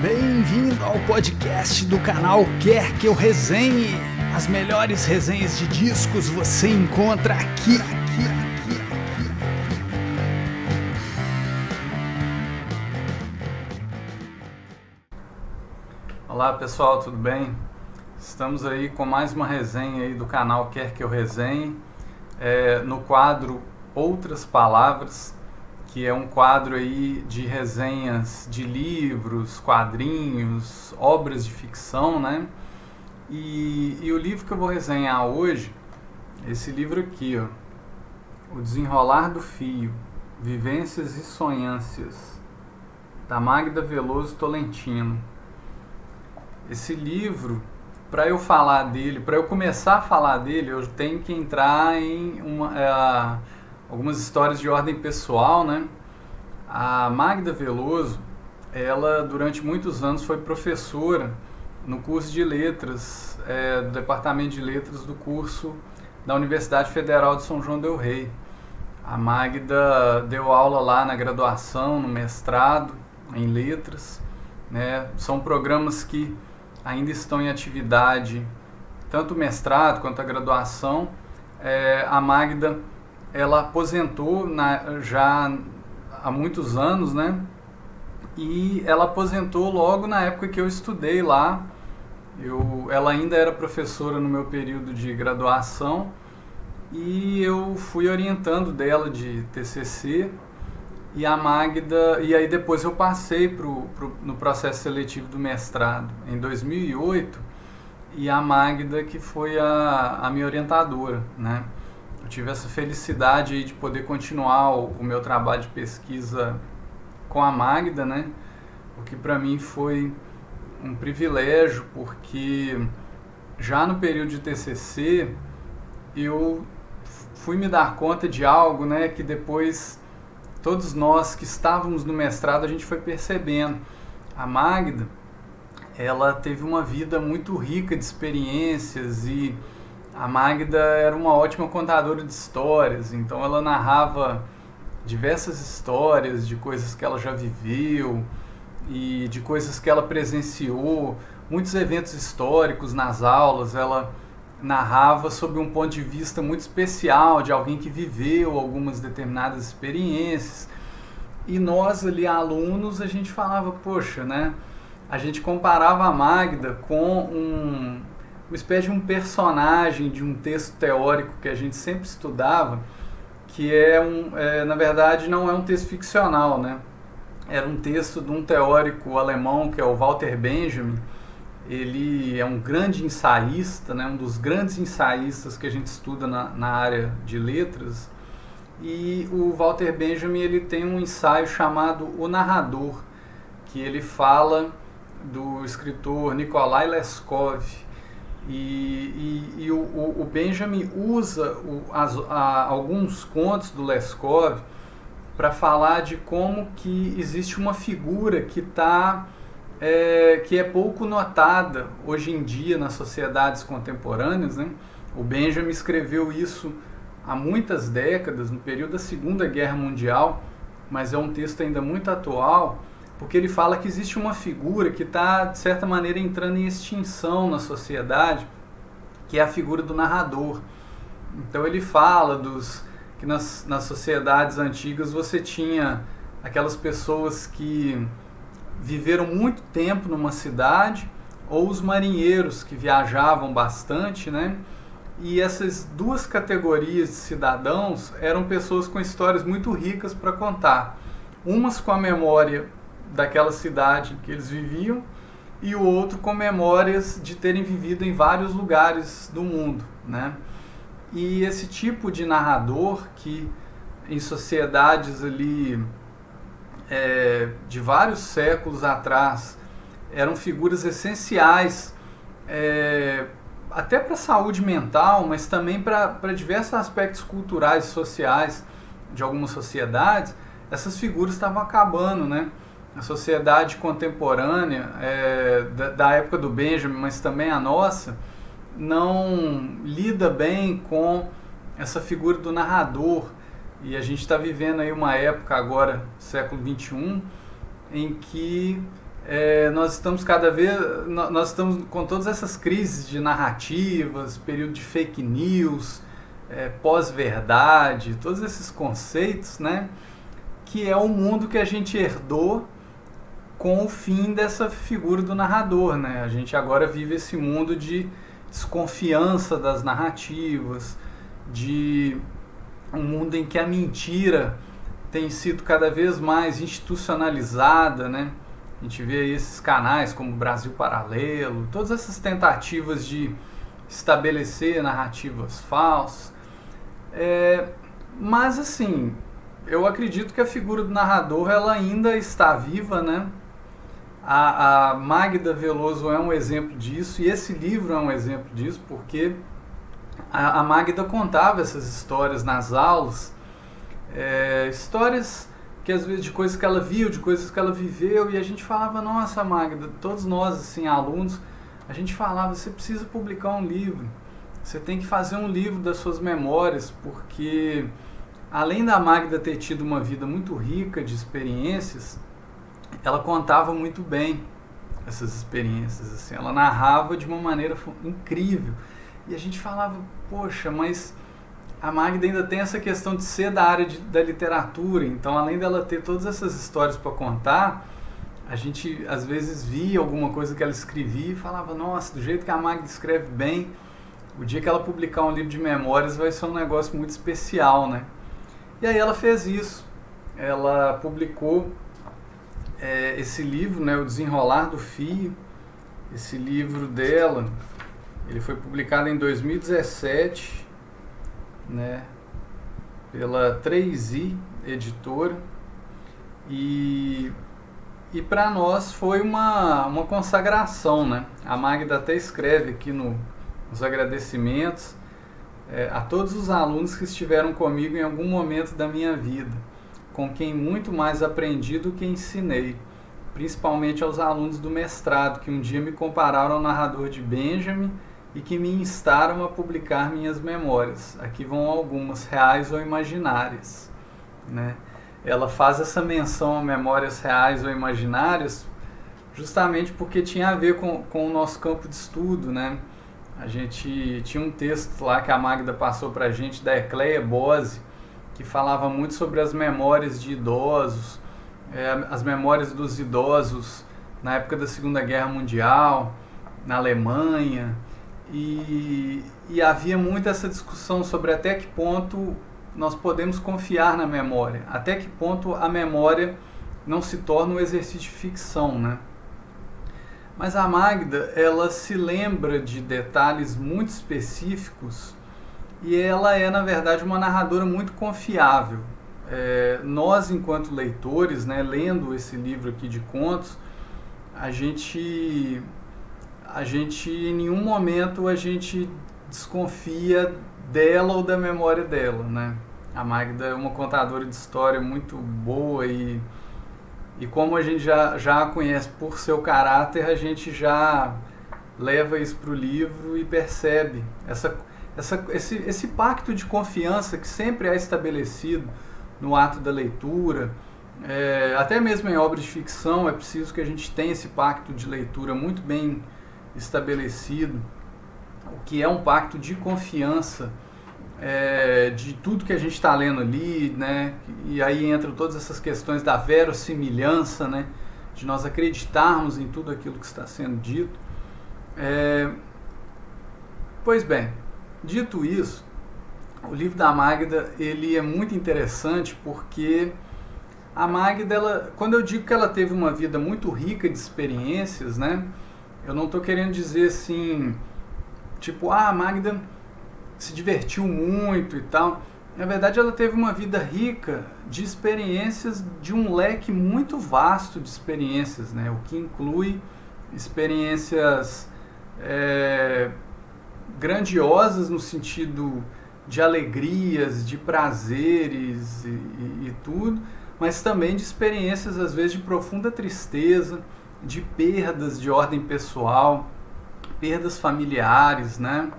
Bem-vindo ao podcast do canal Quer Que Eu Resenhe. As melhores resenhas de discos você encontra aqui, aqui, aqui, aqui. Olá pessoal, tudo bem? Estamos aí com mais uma resenha aí do canal Quer Que Eu Resenhe, é, no quadro Outras Palavras, que é um quadro aí de resenhas de livros, quadrinhos, obras de ficção, né? E, e o livro que eu vou resenhar hoje, esse livro aqui, ó, O Desenrolar do Fio, Vivências e Sonhâncias, da Magda Veloso Tolentino. Esse livro, para eu falar dele, para eu começar a falar dele, eu tenho que entrar em uma... É, algumas histórias de ordem pessoal, né? A Magda Veloso, ela durante muitos anos foi professora no curso de letras, é, do departamento de letras do curso da Universidade Federal de São João del Rei. A Magda deu aula lá na graduação, no mestrado em letras, né? São programas que ainda estão em atividade, tanto o mestrado quanto a graduação. É, a Magda ela aposentou na, já há muitos anos, né? E ela aposentou logo na época que eu estudei lá. Eu, ela ainda era professora no meu período de graduação e eu fui orientando dela de TCC e a Magda e aí depois eu passei pro, pro, no processo seletivo do mestrado em 2008 e a Magda que foi a, a minha orientadora, né? Tive essa felicidade de poder continuar o, o meu trabalho de pesquisa com a Magda, né? O que para mim foi um privilégio, porque já no período de TCC eu fui me dar conta de algo, né, que depois todos nós que estávamos no mestrado a gente foi percebendo. A Magda, ela teve uma vida muito rica de experiências e a Magda era uma ótima contadora de histórias, então ela narrava diversas histórias de coisas que ela já viveu e de coisas que ela presenciou, muitos eventos históricos nas aulas, ela narrava sob um ponto de vista muito especial de alguém que viveu algumas determinadas experiências. E nós ali alunos, a gente falava, poxa, né? A gente comparava a Magda com um uma espécie de um personagem de um texto teórico que a gente sempre estudava, que é um, é, na verdade não é um texto ficcional, né? Era um texto de um teórico alemão que é o Walter Benjamin. Ele é um grande ensaísta, né? Um dos grandes ensaístas que a gente estuda na, na área de letras. E o Walter Benjamin ele tem um ensaio chamado O Narrador, que ele fala do escritor Nikolai Leskov, e, e, e o, o, Benjamin usa o, as, a, alguns contos do Leskov para falar de como que existe uma figura que está é, que é pouco notada hoje em dia nas sociedades contemporâneas. Né? O Benjamin escreveu isso há muitas décadas, no período da Segunda Guerra Mundial, mas é um texto ainda muito atual porque ele fala que existe uma figura que está, de certa maneira, entrando em extinção na sociedade, que é a figura do narrador. Então ele fala dos que nas, nas sociedades antigas você tinha aquelas pessoas que viveram muito tempo numa cidade, ou os marinheiros que viajavam bastante, né? E essas duas categorias de cidadãos eram pessoas com histórias muito ricas para contar. Umas com a memória daquela cidade que eles viviam e o outro com memórias de terem vivido em vários lugares do mundo, né? E esse tipo de narrador que em sociedades ali é, de vários séculos atrás eram figuras essenciais é, até para a saúde mental, mas também para diversos aspectos culturais e sociais de algumas sociedades, essas figuras estavam acabando, né? A sociedade contemporânea, é, da, da, época do Benjamin, mas também a nossa, não lida bem com essa figura do narrador. E a gente está vivendo aí uma época agora, século XXI, em que é, nós estamos cada vez, nós estamos com todas essas crises de narrativas, período de fake news, é, pós-verdade, todos esses conceitos, né? Que é o mundo que a gente herdou com o fim dessa figura do narrador, né? A gente agora vive esse mundo de desconfiança das narrativas, de um mundo em que a mentira tem sido cada vez mais institucionalizada, né? A gente vê esses canais como Brasil Paralelo, todas essas tentativas de estabelecer narrativas falsas. É, mas assim, eu acredito que a figura do narrador ela ainda está viva, né? A, a Magda Veloso é um exemplo disso e esse livro é um exemplo disso porque a, a Magda contava essas histórias nas aulas, é, histórias que às vezes de coisas que ela viu, de coisas que ela viveu, e a gente falava, nossa Magda, todos nós, assim, alunos, a gente falava, você precisa publicar um livro, você tem que fazer um livro das suas memórias, porque além da Magda ter tido uma vida muito rica de experiências, ela contava muito bem essas experiências, assim, ela narrava de uma maneira incrível. E a gente falava, poxa, mas a Magda ainda tem essa questão de ser da área de, da literatura, então além dela ter todas essas histórias para contar, a gente às vezes via alguma coisa que ela escrevia e falava, nossa, do jeito que a Magda escreve bem, o dia que ela publicar um livro de memórias vai ser um negócio muito especial, né? E aí ela fez isso, ela publicou é, esse livro, né, O Desenrolar do Fio, esse livro dela, ele foi publicado em 2017 né, pela 3i Editora e, e para nós foi uma, uma consagração. Né? A Magda até escreve aqui no, nos agradecimentos é, a todos os alunos que estiveram comigo em algum momento da minha vida, com quem muito mais aprendi do que ensinei, principalmente aos alunos do mestrado, que um dia me compararam ao narrador de Benjamin e que me instaram a publicar minhas memórias. Aqui vão algumas, reais ou imaginárias. Né? Ela faz essa menção a memórias reais ou imaginárias justamente porque tinha a ver com, com o nosso campo de estudo. Né? A gente tinha um texto lá que a Magda passou para a gente da Ecleia Bose, que falava muito sobre as memórias de idosos, é, as memórias dos idosos na época da Segunda Guerra Mundial, na Alemanha, e, e havia muito essa discussão sobre até que ponto nós podemos confiar na memória, até que ponto a memória não se torna um exercício de ficção, né? Mas a Magda, ela se lembra de detalhes muito específicos e ela é, na verdade, uma narradora muito confiável. É, nós, enquanto leitores, né, lendo esse livro aqui de contos, a gente a gente em nenhum momento a gente desconfia dela ou da memória dela, né? A Magda é uma contadora de história muito boa e, e como a gente já, já a conhece por seu caráter, a gente já leva isso para o livro e percebe essa, essa, esse, esse pacto de confiança que sempre é estabelecido no ato da leitura, é, até mesmo em obras de ficção é preciso que a gente tenha esse pacto de leitura muito bem estabelecido, o que é um pacto de confiança é, de tudo que a gente está lendo ali, né? E aí entram todas essas questões da verossimilhança, né? De nós acreditarmos em tudo aquilo que está sendo dito. É, pois bem, dito isso, o livro da Magda ele é muito interessante porque a Magda, ela, quando eu digo que ela teve uma vida muito rica de experiências, né? Eu não estou querendo dizer assim, tipo, ah, a Magda se divertiu muito e tal. Na verdade, ela teve uma vida rica de experiências, de um leque muito vasto de experiências, né? o que inclui experiências é, grandiosas no sentido de alegrias, de prazeres e, e, e tudo, mas também de experiências, às vezes, de profunda tristeza de perdas de ordem pessoal, perdas familiares, né?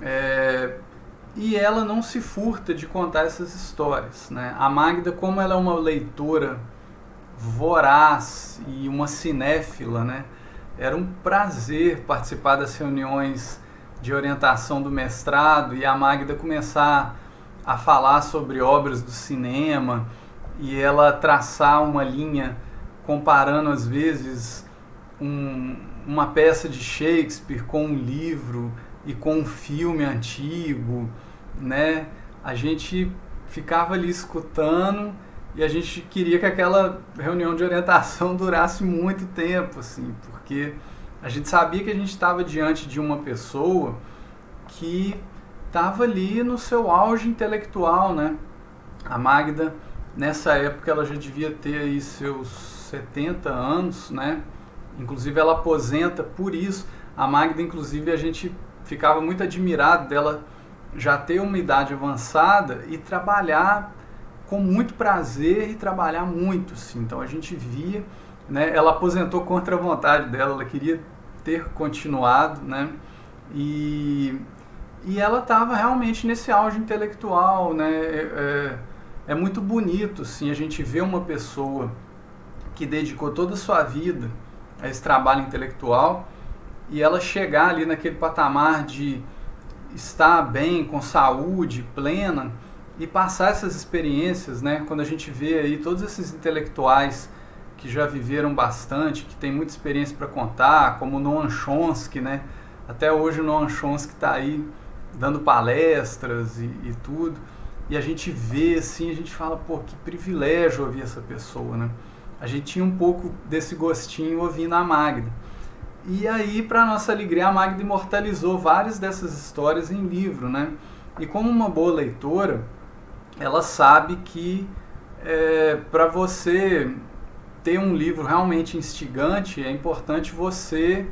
É, e ela não se furta de contar essas histórias, né? A Magda, como ela é uma leitora voraz e uma cinéfila, né? Era um prazer participar das reuniões de orientação do mestrado e a Magda começar a falar sobre obras do cinema e ela traçar uma linha comparando às vezes um, uma peça de Shakespeare com um livro e com um filme antigo, né? A gente ficava ali escutando e a gente queria que aquela reunião de orientação durasse muito tempo, assim, porque a gente sabia que a gente estava diante de uma pessoa que estava ali no seu auge intelectual, né? A Magda, nessa época, ela já devia ter aí seus 70 anos, né? Inclusive, ela aposenta por isso. A Magda, inclusive, a gente ficava muito admirado dela já ter uma idade avançada e trabalhar com muito prazer e trabalhar muito, sim. Então, a gente via, né? Ela aposentou contra a vontade dela, ela queria ter continuado, né? E, e ela estava realmente nesse auge intelectual, né? É, é, é, muito bonito, sim, a gente vê uma pessoa que dedicou toda a sua vida a esse trabalho intelectual e ela chegar ali naquele patamar de estar bem, com saúde plena e passar essas experiências, né? Quando a gente vê aí todos esses intelectuais que já viveram bastante, que tem muita experiência para contar, como Noam Chomsky, né? Até hoje o Noam Chomsky está aí dando palestras e, e, tudo. E a gente vê assim, a gente fala, pô, que privilégio ouvir essa pessoa, né? A gente tinha um pouco desse gostinho ouvindo a Magda. E aí, para nossa alegria, a Magda imortalizou várias dessas histórias em livro, né? E como uma boa leitora, ela sabe que é, para você ter um livro realmente instigante, é importante você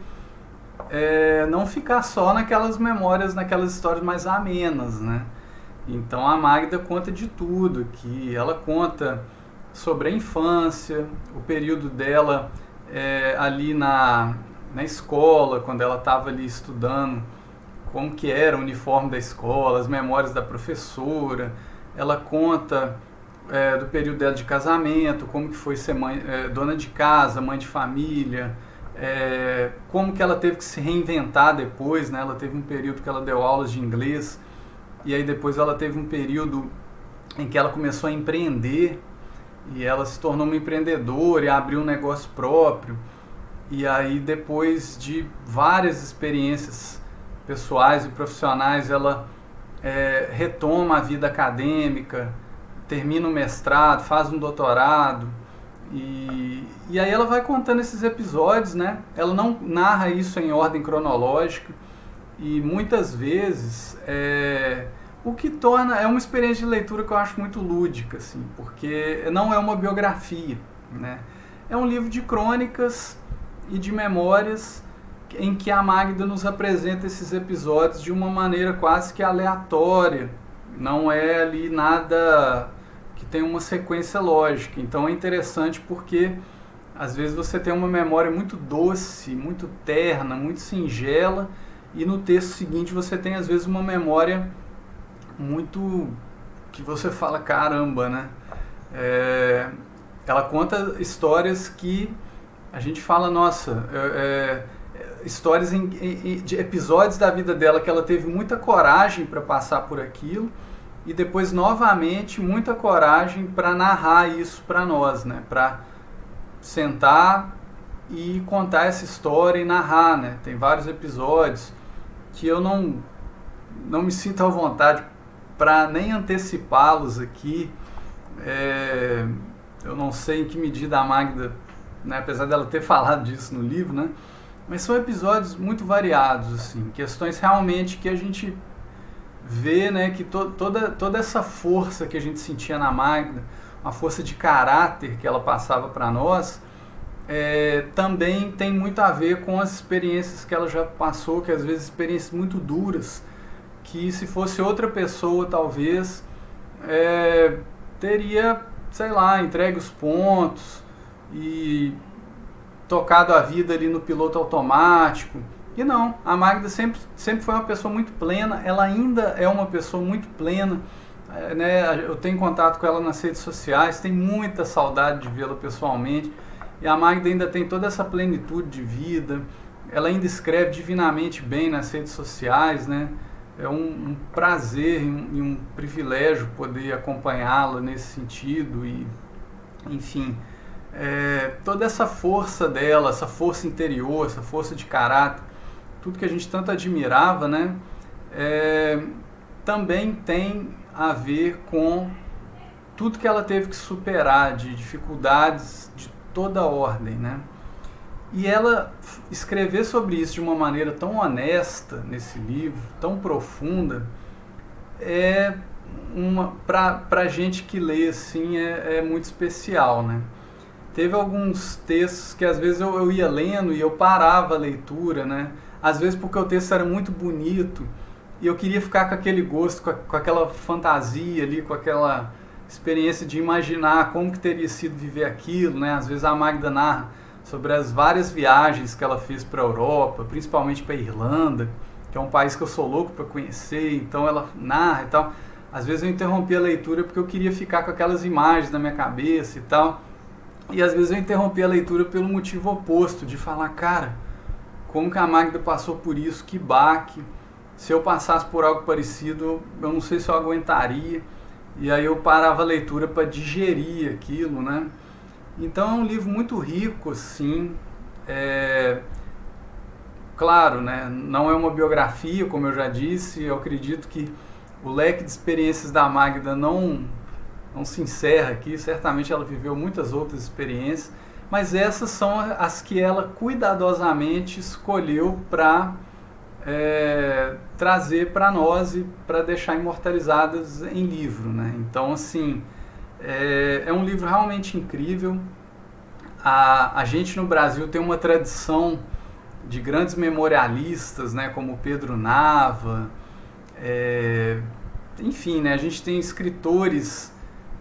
é, não ficar só naquelas memórias, naquelas histórias mais amenas, né? Então a Magda conta de tudo, que ela conta sobre a infância, o período dela é, ali na, na escola, quando ela estava ali estudando, como que era o uniforme da escola, as memórias da professora. Ela conta é, do período dela de casamento, como que foi ser mãe, é, dona de casa, mãe de família, é, como que ela teve que se reinventar depois, né? Ela teve um período que ela deu aulas de inglês e aí depois ela teve um período em que ela começou a empreender e ela se tornou uma empreendedora e abriu um negócio próprio. E aí depois de várias experiências pessoais e profissionais, ela é, retoma a vida acadêmica, termina o mestrado, faz um doutorado. E, e aí ela vai contando esses episódios, né? Ela não narra isso em ordem cronológica e muitas vezes é, o que torna é uma experiência de leitura que eu acho muito lúdica, assim, porque não é uma biografia, né? É um livro de crônicas e de memórias em que a Magda nos apresenta esses episódios de uma maneira quase que aleatória. Não é ali nada que tem uma sequência lógica. Então é interessante porque às vezes você tem uma memória muito doce, muito terna, muito singela, e no texto seguinte você tem às vezes uma memória muito que você fala caramba, né? É, ela conta histórias que a gente fala, nossa, é, é, histórias em, em, de episódios da vida dela que ela teve muita coragem para passar por aquilo e depois novamente muita coragem para narrar isso para nós, né? Para sentar e contar essa história e narrar, né? Tem vários episódios que eu não não me sinto à vontade para nem antecipá-los aqui. É, eu não sei em que medida a Magda, né, apesar dela ter falado disso no livro, né? Mas são episódios muito variados, assim, questões realmente que a gente vê né, que to, toda, toda essa força que a gente sentia na Magda, uma força de caráter que ela passava para nós, é, também tem muito a ver com as experiências que ela já passou, que às vezes experiências muito duras, que se fosse outra pessoa talvez é, teria, sei lá, entregue os pontos e tocado a vida ali no piloto automático e não, a Magda sempre, sempre foi uma pessoa muito plena, ela ainda é uma pessoa muito plena. é, né, eu tenho contato com ela nas redes sociais, tenho muita saudade de vê-la pessoalmente. E a Magda ainda tem toda essa plenitude de vida, ela ainda escreve divinamente bem nas redes sociais, né? É um, um prazer e um, um, privilégio poder acompanhá-la nesse sentido e, enfim, é, toda essa força dela, essa força interior, essa força de caráter, tudo que a gente tanto admirava, né? É, também tem a ver com tudo que ela teve que superar de dificuldades de toda ordem, né? E ela escrever sobre isso de uma maneira tão honesta nesse livro, tão profunda, é uma para gente que lê assim é, é, muito especial, né? Teve alguns textos que às vezes eu, eu ia lendo e eu parava a leitura, né? Às vezes porque o texto era muito bonito e eu queria ficar com aquele gosto, com, a, com aquela fantasia ali, com aquela experiência de imaginar como que teria sido viver aquilo, né? Às vezes a Magda narra sobre as várias viagens que ela fez para a Europa, principalmente para a Irlanda, que é um país que eu sou louco para conhecer, então ela narra e tal. Às vezes eu interrompi a leitura porque eu queria ficar com aquelas imagens na minha cabeça e tal. E às vezes eu interrompi a leitura pelo motivo oposto, de falar, cara, como que a Magda passou por isso, que baque se eu passasse por algo parecido, eu não sei se eu aguentaria. E aí eu parava a leitura para digerir aquilo, né? Então é um livro muito rico, assim. É... Claro, né? Não é uma biografia, como eu já disse. Eu acredito que o leque de experiências da Magda não não se encerra aqui. Certamente ela viveu muitas outras experiências, mas essas são as que ela cuidadosamente escolheu para é, trazer para nós e para deixar imortalizadas em livro. Né? Então, assim, é, é, um livro realmente incrível. A, a gente no Brasil tem uma tradição de grandes memorialistas, né, como Pedro Nava, é, enfim, né, a gente tem escritores,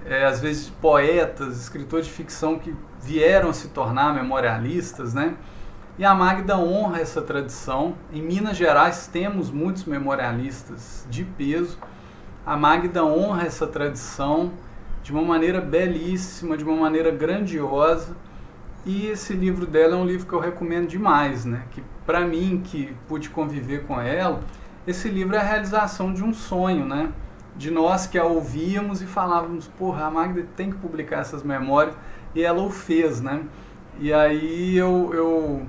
é, às vezes poetas, escritores de ficção que vieram a se tornar memorialistas, né? E a Magda honra essa tradição. Em Minas Gerais temos muitos memorialistas de peso. A Magda honra essa tradição de uma maneira belíssima, de uma maneira grandiosa. E esse livro dela é um livro que eu recomendo demais, né? Que para mim que pude conviver com ela, esse livro é a realização de um sonho, né? De nós que a ouvíamos e falávamos, porra, a Magda tem que publicar essas memórias, e ela o fez, né? E aí eu, eu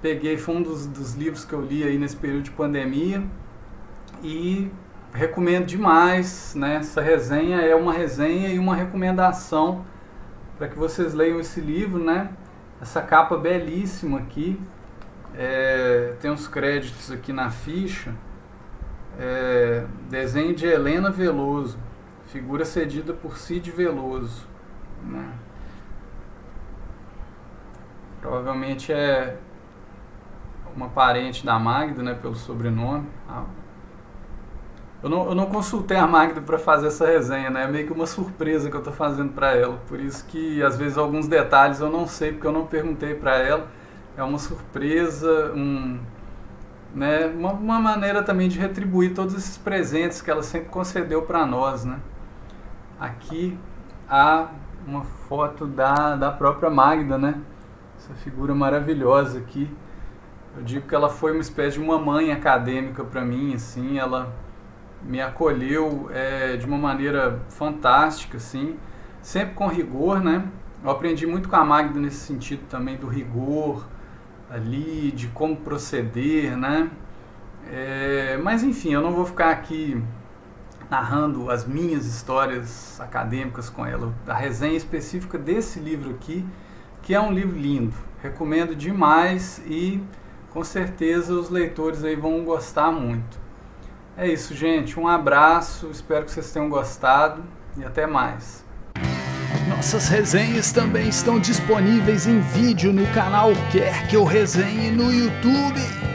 peguei, foi um dos, dos livros que eu li aí nesse período de pandemia e recomendo demais, né? Essa resenha é uma resenha e uma recomendação para que vocês leiam esse livro, né? Essa capa belíssima aqui, é, tem uns créditos aqui na ficha. É, desenho de Helena Veloso, figura cedida por Cid Veloso. Né? Provavelmente é uma parente da Magda, né, pelo sobrenome. Ah, eu não, eu não consultei a Magda para fazer essa resenha, né? É meio que uma surpresa que eu estou fazendo para ela. Por isso que às vezes alguns detalhes eu não sei porque eu não perguntei para ela. É uma surpresa, um, né? Uma, uma, maneira também de retribuir todos esses presentes que ela sempre concedeu para nós, né? Aqui há uma foto da, da própria Magda, né? Essa figura maravilhosa aqui. Eu digo que ela foi uma espécie de uma mãe acadêmica para mim, assim, ela me acolheu é, de uma maneira fantástica, assim, sempre com rigor, né? Eu aprendi muito com a Magda nesse sentido também do rigor ali, de como proceder, né? É, mas enfim, eu não vou ficar aqui narrando as minhas histórias acadêmicas com ela. A resenha específica desse livro aqui, que é um livro lindo. Recomendo demais e com certeza os leitores aí vão gostar muito. É isso, gente. Um abraço, espero que vocês tenham gostado e até mais. Nossas resenhas também estão disponíveis em vídeo no canal Quer Que Eu Resenhe no YouTube.